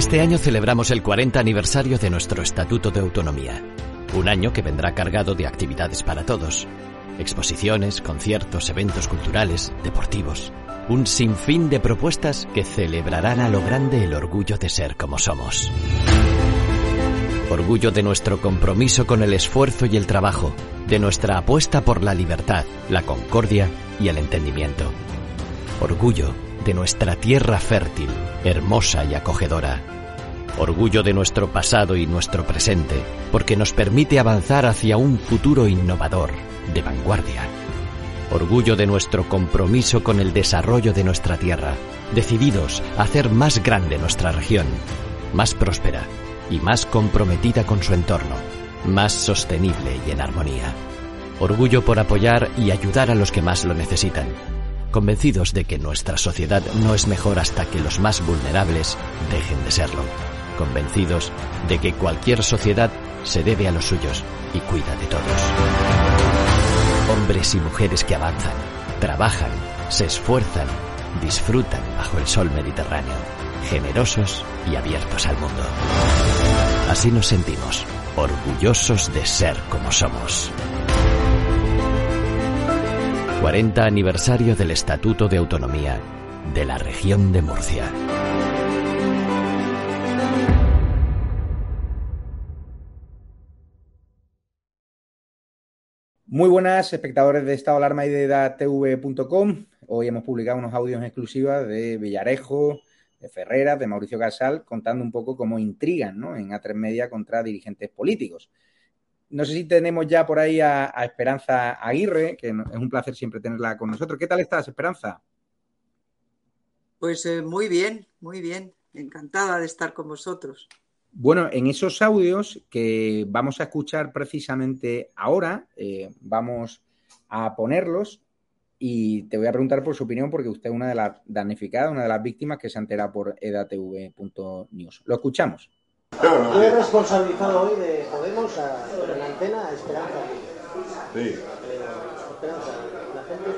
Este año celebramos el 40 aniversario de nuestro Estatuto de Autonomía. Un año que vendrá cargado de actividades para todos. Exposiciones, conciertos, eventos culturales, deportivos. Un sinfín de propuestas que celebrarán a lo grande el orgullo de ser como somos. Orgullo de nuestro compromiso con el esfuerzo y el trabajo, de nuestra apuesta por la libertad, la concordia y el entendimiento. Orgullo de nuestra tierra fértil, hermosa y acogedora. Orgullo de nuestro pasado y nuestro presente, porque nos permite avanzar hacia un futuro innovador, de vanguardia. Orgullo de nuestro compromiso con el desarrollo de nuestra tierra, decididos a hacer más grande nuestra región, más próspera y más comprometida con su entorno, más sostenible y en armonía. Orgullo por apoyar y ayudar a los que más lo necesitan, convencidos de que nuestra sociedad no es mejor hasta que los más vulnerables dejen de serlo, convencidos de que cualquier sociedad se debe a los suyos y cuida de todos. Hombres y mujeres que avanzan, trabajan, se esfuerzan, disfrutan bajo el sol mediterráneo, generosos y abiertos al mundo. Así nos sentimos, orgullosos de ser como somos. 40 aniversario del Estatuto de Autonomía de la región de Murcia. Muy buenas, espectadores de Estado Alarma y de DATV.com. Hoy hemos publicado unos audios en exclusiva de Villarejo, de Ferreras, de Mauricio Casal, contando un poco cómo intrigan ¿no? en A3 Media contra dirigentes políticos. No sé si tenemos ya por ahí a, Esperanza Aguirre, que es un placer siempre tenerla con nosotros. ¿Qué tal estás, Esperanza? Pues eh, muy bien, muy bien. Encantada de estar con vosotros. Bueno, en esos audios que vamos a escuchar precisamente ahora, eh, vamos a ponerlos y te voy a preguntar por su opinión porque usted es una de las damnificadas, una de las víctimas que se entera por edatv.news. Lo escuchamos. Yo he responsabilizado hoy de Podemos a, en la antena a Esperanza. Sí. Eh, Esperanza, la gente,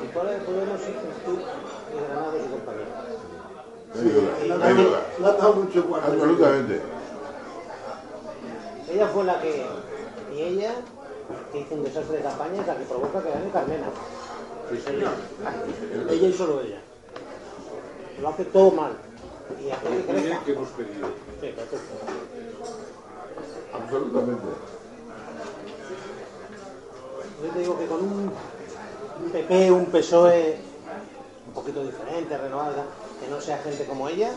si fuera de Podemos, dices tú y Granados y duda, no hay duda. No ha dado mucho cuarto. Absolutamente. Ella fue la que, y ella, que hizo un desastre de campaña, es la que provoca que gane Carmena. Sí, señor. Ella y solo ella. Lo hace todo mal. Que que hemos pedido. Absolutamente. Yo te digo que con un, un PP, un PSOE un poquito diferente, renovado, que no sea gente como ella,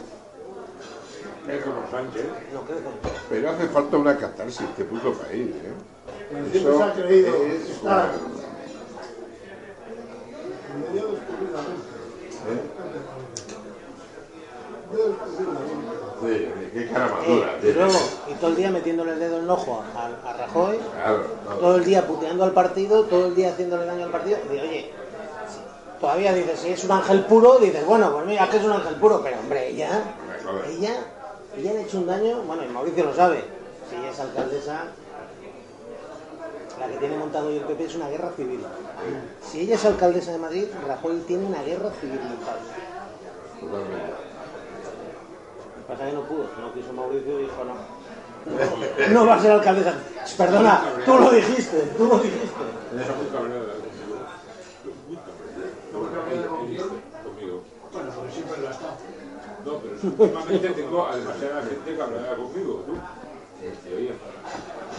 Es como Sánchez. no crece. Pero hace falta una catarsis, este puto país, ¿eh? Siempre se ha creído es estar- una- Sí, qué cara más dura. Eh, y luego, y todo el día metiéndole el dedo en el ojo a, a Rajoy, Claro, todo el día puteando al partido, todo el día haciéndole daño al partido, y oye, todavía dices, si es un ángel puro, dices, bueno, pues mira, que es un ángel puro, pero hombre, ella, ella, ella le ha hecho un daño, bueno, y Mauricio lo sabe, si ella es alcaldesa, la que tiene montado hoy el PP es una guerra civil. Si ella es alcaldesa de Madrid, Rajoy tiene una guerra civil montada. Pasa que no pudo, no quiso Mauricio y dijo no. No va a ser alcaldesa. Perdona, tú lo dijiste, tú lo dijiste. Conmigo. Bueno, siempre lo ha estado. No, pero últimamente tengo demasiada gente cabreada conmigo, tú.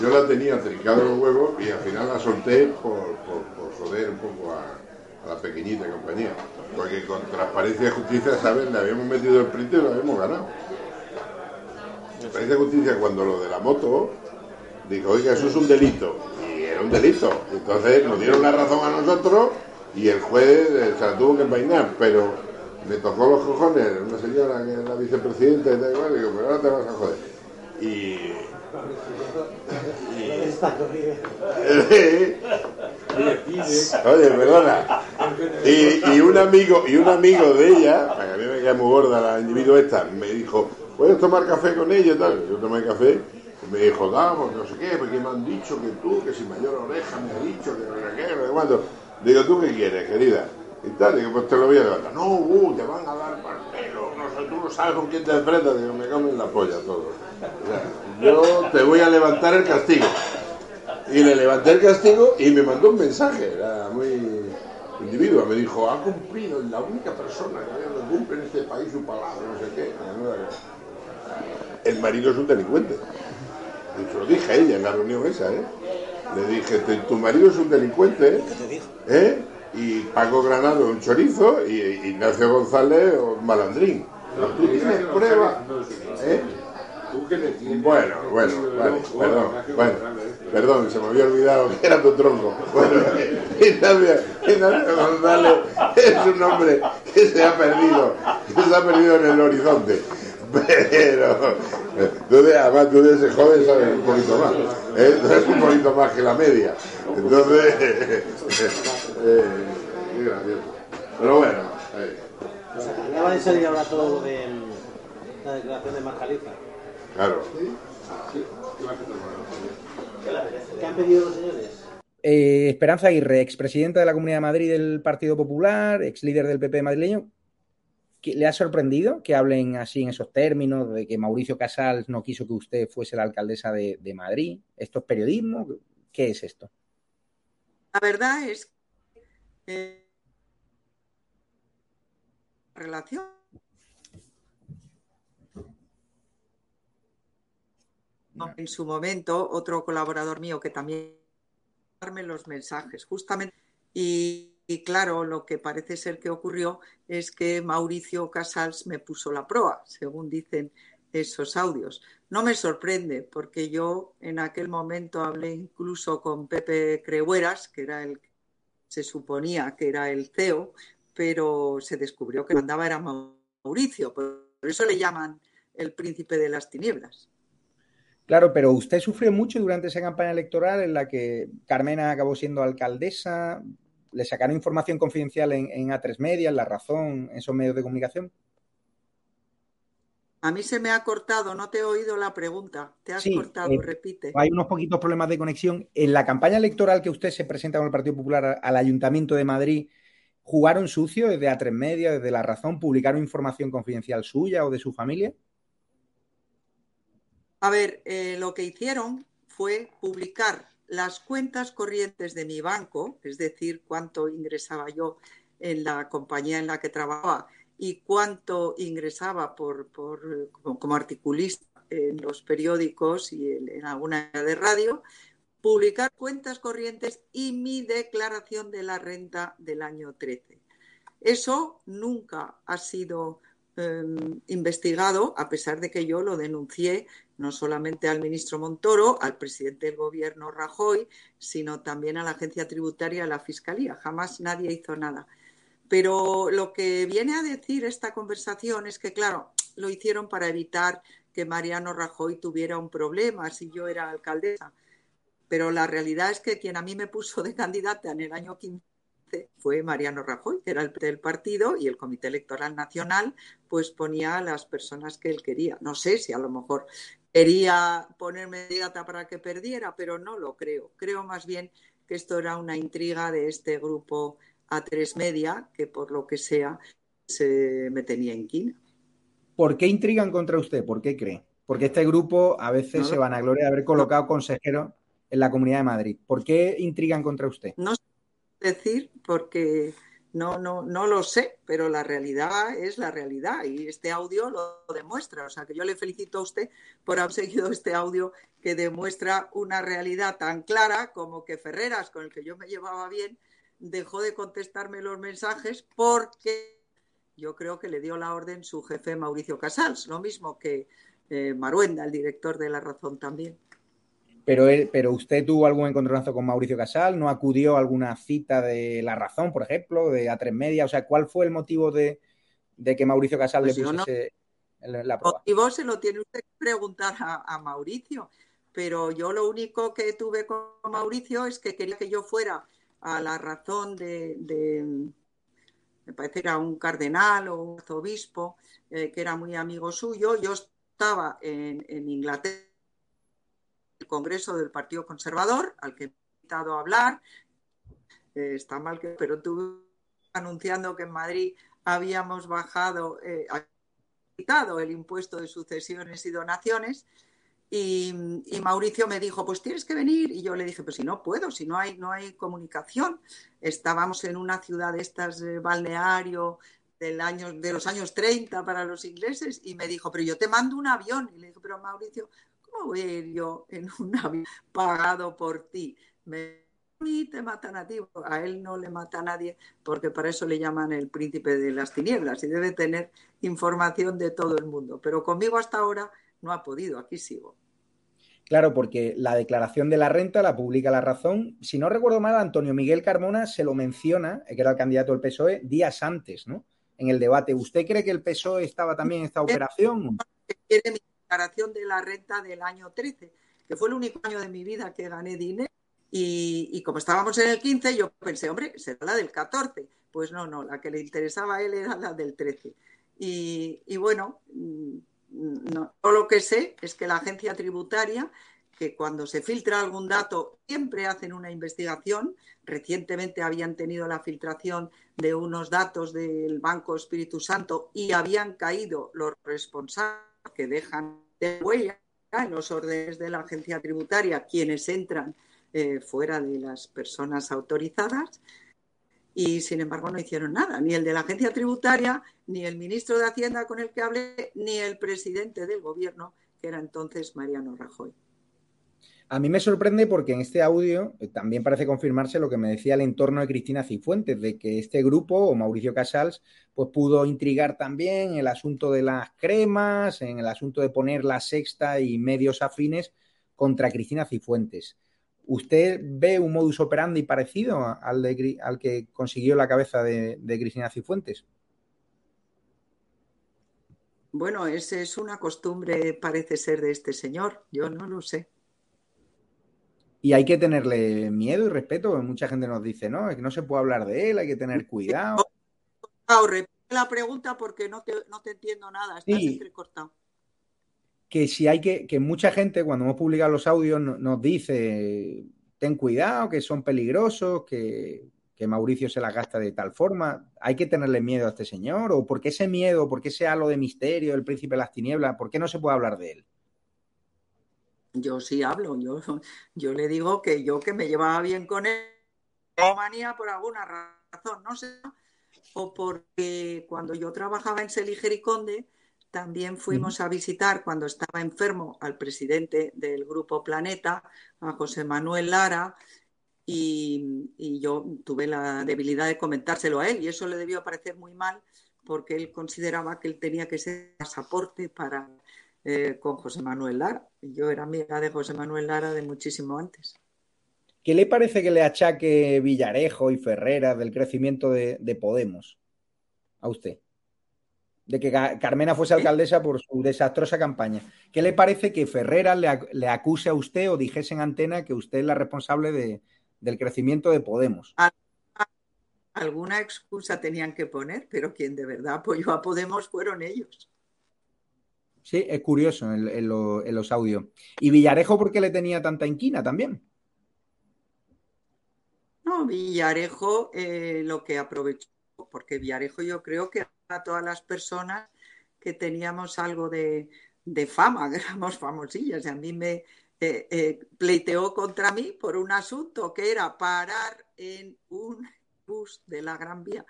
Yo la tenía trincado los huevos y al final la solté por, por, por joder un poco a, a la pequeñita compañía. Porque con transparencia y justicia, ¿sabes? Le habíamos metido el print y lo habíamos ganado. Transparencia y justicia, cuando lo de la moto, dijo, oiga, eso es un delito. Y era un delito. Entonces nos dieron la razón a nosotros y el juez eh, se la tuvo que envainar. Pero me tocó los cojones una señora que es la vicepresidenta y tal igual, y digo, pero ahora te vas a joder. Y. Oye, perdona. Y, y un amigo, y un amigo de ella, para que a mí me queda muy gorda la individuo esta, me dijo, ¿puedes tomar café con ella tal? Yo tomé café y me dijo, vamos, no sé qué, porque me han dicho que tú, que si mayor oreja me ha dicho, que no sé qué, no sé cuánto. Digo, ¿tú qué quieres, querida? Y tal, digo, pues te lo voy a levantar. No, uh, te van a dar pelo, no sé, tú no sabes con quién te enfrentas. Digo, me comen la polla todo. yo te voy a levantar el castigo. Y le levanté el castigo y me mandó un mensaje. Era muy individuo. Me dijo, ha cumplido, la única persona que cumple en este país su palabra, no sé qué. El marido es un delincuente. Y se lo dije a ella en la reunión esa, ¿eh? Le dije, tu marido es un delincuente, ¿eh? Y Paco Granado un chorizo y Ignacio González un malandrín. Pero tú tienes prueba, ¿eh? Bueno, bueno, vale, perdón, bueno, perdón, se me había olvidado que era tu tronco. Bueno, Ignacio, González es un hombre que se ha perdido, que se ha perdido en el horizonte. Pero tú además tú de ese joven sabes un poquito más, ¿eh? sabes un poquito más que la media. Entonces, eh, qué gracioso. Pero bueno. Eh. acaba de salir ahora todo de la declaración de Marjaliza. Claro. ¿Qué han pedido los señores? Eh, Esperanza Aguirre, expresidenta de la Comunidad de Madrid del Partido Popular, ex líder del PP madrileño. ¿Le ha sorprendido que hablen así en esos términos de que Mauricio Casals no quiso que usted fuese la alcaldesa de, Madrid? ¿Esto es periodismo? ¿Qué es esto? La verdad es que relación en su momento otro colaborador mío que también darme los mensajes justamente y, claro lo que parece ser que ocurrió es que Mauricio Casals me puso la proa según dicen esos audios no me sorprende porque yo en aquel momento hablé incluso con Pepe Crehueras que era el se suponía que era el CEO pero se descubrió que mandaba era Mauricio por eso le llaman el príncipe de las tinieblas Claro, pero usted sufrió mucho durante esa campaña electoral en la que Carmena acabó siendo alcaldesa. ¿Le sacaron información confidencial en, A3 Media, en La Razón, en esos medios de comunicación? A mí se me ha cortado, no te he oído la pregunta. Te has cortado, eh, repite. Hay unos poquitos problemas de conexión. En la campaña electoral que usted se presenta con el Partido Popular al Ayuntamiento de Madrid, ¿jugaron sucio desde A3 Media, desde La Razón? ¿Publicaron información confidencial suya o de su familia? A ver, eh, lo que hicieron fue publicar las cuentas corrientes de mi banco, es decir, cuánto ingresaba yo en la compañía en la que trabajaba y cuánto ingresaba por, como, articulista en los periódicos y en, en alguna de radio, publicar cuentas corrientes y mi declaración de la renta del año 13. Eso nunca ha sido Em, investigado, a pesar de que yo lo denuncié no solamente al ministro Montoro, al presidente del gobierno Rajoy, sino también a la agencia tributaria a la fiscalía. Jamás nadie hizo nada. Pero lo que viene a decir esta conversación es que, claro, lo hicieron para evitar que Mariano Rajoy tuviera un problema si yo era alcaldesa. Pero la realidad es que quien a mí me puso de candidata en el año 15 fue Mariano Rajoy, que era el del partido, y el Comité Electoral Nacional, pues ponía a las personas que él quería. No sé si a lo mejor quería ponerme data para que perdiera, pero no lo creo. Creo más bien que esto era una intriga de este grupo A3 Media, que por lo que sea se me tenía en quina. ¿Por qué intrigan contra usted? ¿Por qué cree? Porque este grupo a veces se van a gloria de haber colocado consejeros en la Comunidad de Madrid. ¿Por qué intrigan contra usted? No decir porque no, no, no lo sé, pero la realidad es la realidad y este audio lo demuestra. O sea que yo le felicito a usted por haber seguido este audio que demuestra una realidad tan clara como que Ferreras, con el que yo me llevaba bien, dejó de contestarme los mensajes porque yo creo que le dio la orden su jefe Mauricio Casals, lo mismo que eh, Maruenda, el director de La Razón también. Pero, pero usted tuvo algún encontronazo con Mauricio Casal, ¿no acudió a alguna cita de La Razón, por ejemplo, de A3 Media? O sea, ¿cuál fue el motivo de, que Mauricio Casal le pues pusiese la prueba? El motivo se lo tiene usted que preguntar a, Mauricio, pero yo lo único que tuve con Mauricio es que quería que yo fuera a La Razón de, me parece que era un cardenal o un arzobispo, eh, que era muy amigo suyo. Yo estaba en, en Inglaterra Congreso del Partido Conservador, al que he invitado a hablar. Eh, está mal que, pero tú anunciando que en Madrid habíamos bajado, eh, quitado el impuesto de sucesiones y donaciones. Y, Mauricio me dijo, pues tienes que venir. Y yo le dije, pues si no puedo, si no hay, no hay comunicación. Estábamos en una ciudad de estas, de balneario, del de los años 30 para los ingleses, y me dijo, pero yo te mando un avión. Y le dije, pero Mauricio, ¿cómo voy a ir yo en un avión pagado por ti? Me te matan a ti, a él no le mata a nadie, porque para eso le llaman el príncipe de las tinieblas y debe tener información de todo el mundo. Pero conmigo hasta ahora no ha podido, aquí sigo. Claro, porque la declaración de la renta la publica La Razón. Si no recuerdo mal, Antonio Miguel Carmona se lo menciona, que era el candidato del PSOE, días antes, ¿no? En el debate. ¿Usted cree que el PSOE estaba también en esta operación? Quiere declaración de la renta del año 13, que fue el único año de mi vida que gané dinero y, como estábamos en el 15, yo pensé, hombre, será la del 14. Pues no, no, la que le interesaba a él era la del 13. Y, bueno, mm, no, lo que sé es que la agencia tributaria, que cuando se filtra algún dato, siempre hacen una investigación. Recientemente habían tenido la filtración de unos datos del Banco Espíritu Santo y habían caído los responsables que dejan de huella en los órdenes de la agencia tributaria, quienes entran eh, fuera de las personas autorizadas y sin embargo no hicieron nada, ni el de la agencia tributaria, ni el ministro de Hacienda con el que hablé, ni el presidente del gobierno, que era entonces Mariano Rajoy. A mí me sorprende porque en este audio eh, también parece confirmarse lo que me decía el entorno de Cristina Cifuentes, de que este grupo, o Mauricio Casals, pues pudo intrigar también el asunto de las cremas, en el asunto de poner la sexta y medios afines contra Cristina Cifuentes. ¿Usted ve un modus operandi parecido al, de, al que consiguió la cabeza de, Cristina Cifuentes? Bueno, esa es una costumbre, parece ser, de este señor. Yo no lo sé. Y hay que tenerle miedo y respeto. Mucha gente nos dice, no, es que no se puede hablar de él, hay que tener cuidado. repite la pregunta porque no te, no te entiendo nada, estás entrecortado que si hay que, que mucha gente cuando hemos publicado los audios nos dice, ten cuidado, que son peligrosos, que, Mauricio se la gasta de tal forma, hay que tenerle miedo a este señor, o por qué ese miedo, por qué ese halo de misterio, el príncipe de las tinieblas, por qué no se puede hablar de él. Yo sí hablo, yo, yo le digo que yo que me llevaba bien con él, o manía por alguna razón, no sé, o porque cuando yo trabajaba en Seliger y Conde, también fuimos a visitar cuando estaba enfermo al presidente del Grupo Planeta, a José Manuel Lara, y, yo tuve la debilidad de comentárselo a él y eso le debió parecer muy mal porque él consideraba que él tenía que ser pasaporte para eh, con José Manuel Lara. Yo era amiga de José Manuel Lara de muchísimo antes. ¿Qué le parece que le achaque Villarejo y Ferrera del crecimiento de Podemos a usted? de que Carmena fuese alcaldesa por su desastrosa campaña. ¿Qué le parece que Ferrera le, acuse a usted o dijese en antena que usted es la responsable de, del crecimiento de Podemos? Alguna excusa tenían que poner, pero quien de verdad apoyó a Podemos fueron ellos. Sí, es curioso en, los audios. ¿Y Villarejo por qué le tenía tanta inquina también? No, Villarejo eh, lo que aprovechó, porque Villarejo yo creo que a todas las personas que teníamos algo de, fama, que éramos famosillas. Y a mí me eh, eh, pleiteó contra mí por un asunto que era parar en un bus de la Gran Vía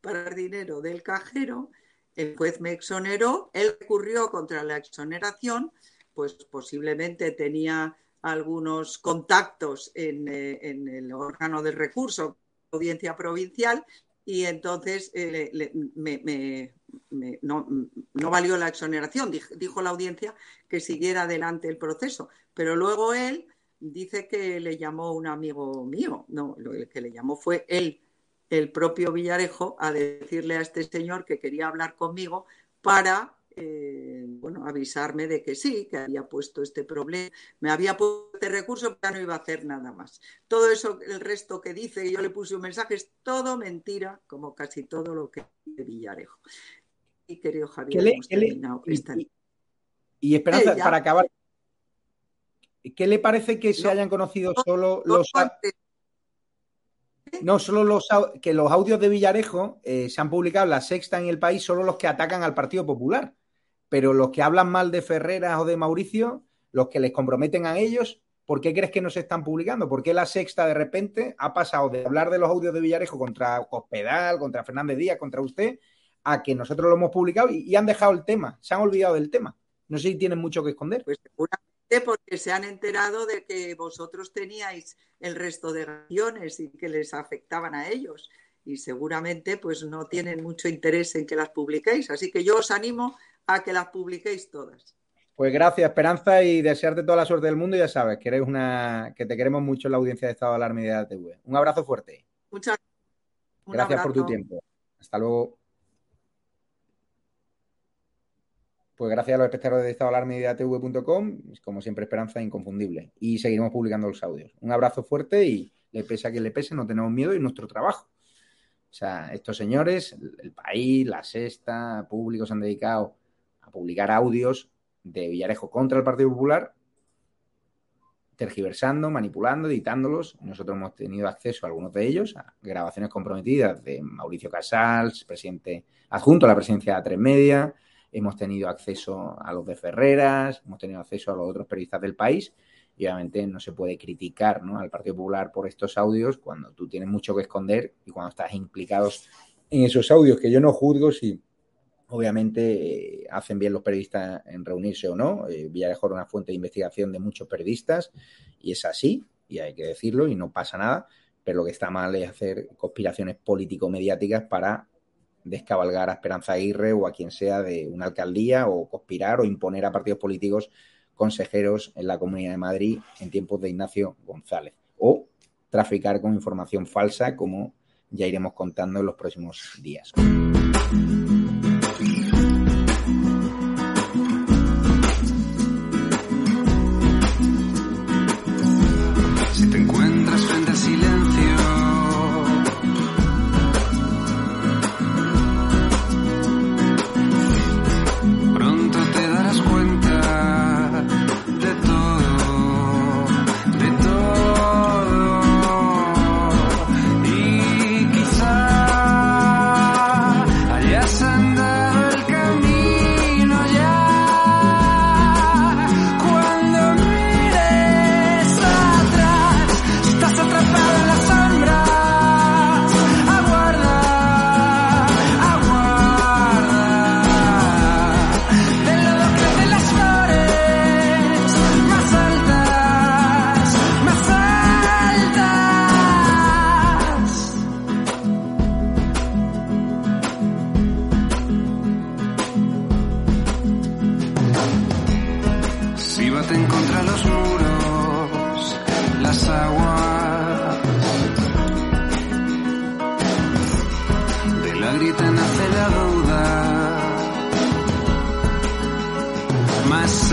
para el dinero del cajero. El juez me exoneró, él recurrió contra la exoneración, pues posiblemente tenía algunos contactos en, eh, el órgano del recurso, audiencia provincial, y entonces eh, no, valió la exoneración. Dijo, la audiencia que siguiera adelante el proceso. Pero luego él dice que le llamó un amigo mío. No, lo que le llamó fue él, el propio Villarejo, a decirle a este señor que quería hablar conmigo para eh, bueno, avisarme de que sí, que había puesto este problema, me había puesto este recurso, pero no iba a hacer nada más. Todo eso, el resto que dice, y yo le puse un mensaje, es todo mentira, como casi todo lo que de Villarejo. Y querido Javier, y, Esperanza, para acabar, ¿qué le parece que se hayan conocido solo los... No, solo los que los audios de Villarejo eh, se han publicado la sexta en el país, solo los que atacan al Partido Popular. pero los que hablan mal de Ferreras o de Mauricio, los que les comprometen a ellos, ¿por qué crees que no se están publicando? ¿Por qué la sexta de repente ha pasado de hablar de los audios de Villarejo contra Cospedal, contra Fernández Díaz, contra usted, a que nosotros lo hemos publicado y, han dejado el tema, se han olvidado del tema? No sé si tienen mucho que esconder. Pues porque se han enterado de que vosotros teníais el resto de regiones y que les afectaban a ellos y seguramente pues no tienen mucho interés en que las publiquéis. Así que yo os animo a que las publiquéis todas. Pues gracias, Esperanza, y desearte toda la suerte del mundo. ya sabes que eres una que te queremos mucho en la audiencia de Estado de Alarma y de TV. Un abrazo fuerte. Muchas gracias por tu tiempo. Hasta luego. Pues gracias a los espectadores de Estado de Alarma y de TV.com, como siempre, Esperanza inconfundible. Y seguiremos publicando los audios. Un abrazo fuerte y le pese a quien le pese, no tenemos miedo y nuestro trabajo. O sea, estos señores, el, país, la sexta, públicos se han dedicado a publicar audios de Villarejo contra el Partido Popular, tergiversando, manipulando, editándolos. Nosotros hemos tenido acceso a algunos de ellos, a grabaciones comprometidas de Mauricio Casals, presidente adjunto a la presidencia de A3 Media. Hemos tenido acceso a los de Ferreras, hemos tenido acceso a los otros periodistas del país y obviamente no se puede criticar al Partido Popular por estos audios cuando tú tienes mucho que esconder y cuando estás implicados en esos audios, que yo no juzgo si obviamente eh, hacen bien los periodistas en reunirse o no. Eh, Villarejo era una fuente de investigación de muchos periodistas y es así, y hay que decirlo, y no pasa nada, pero lo que está mal es hacer conspiraciones político-mediáticas para descabalgar a Esperanza Aguirre o a quien sea de una alcaldía o conspirar o imponer a partidos políticos consejeros en la Comunidad de Madrid en tiempos de Ignacio González. O traficar con información falsa, como ya iremos contando en los próximos días. la gritan hasta la duda. Más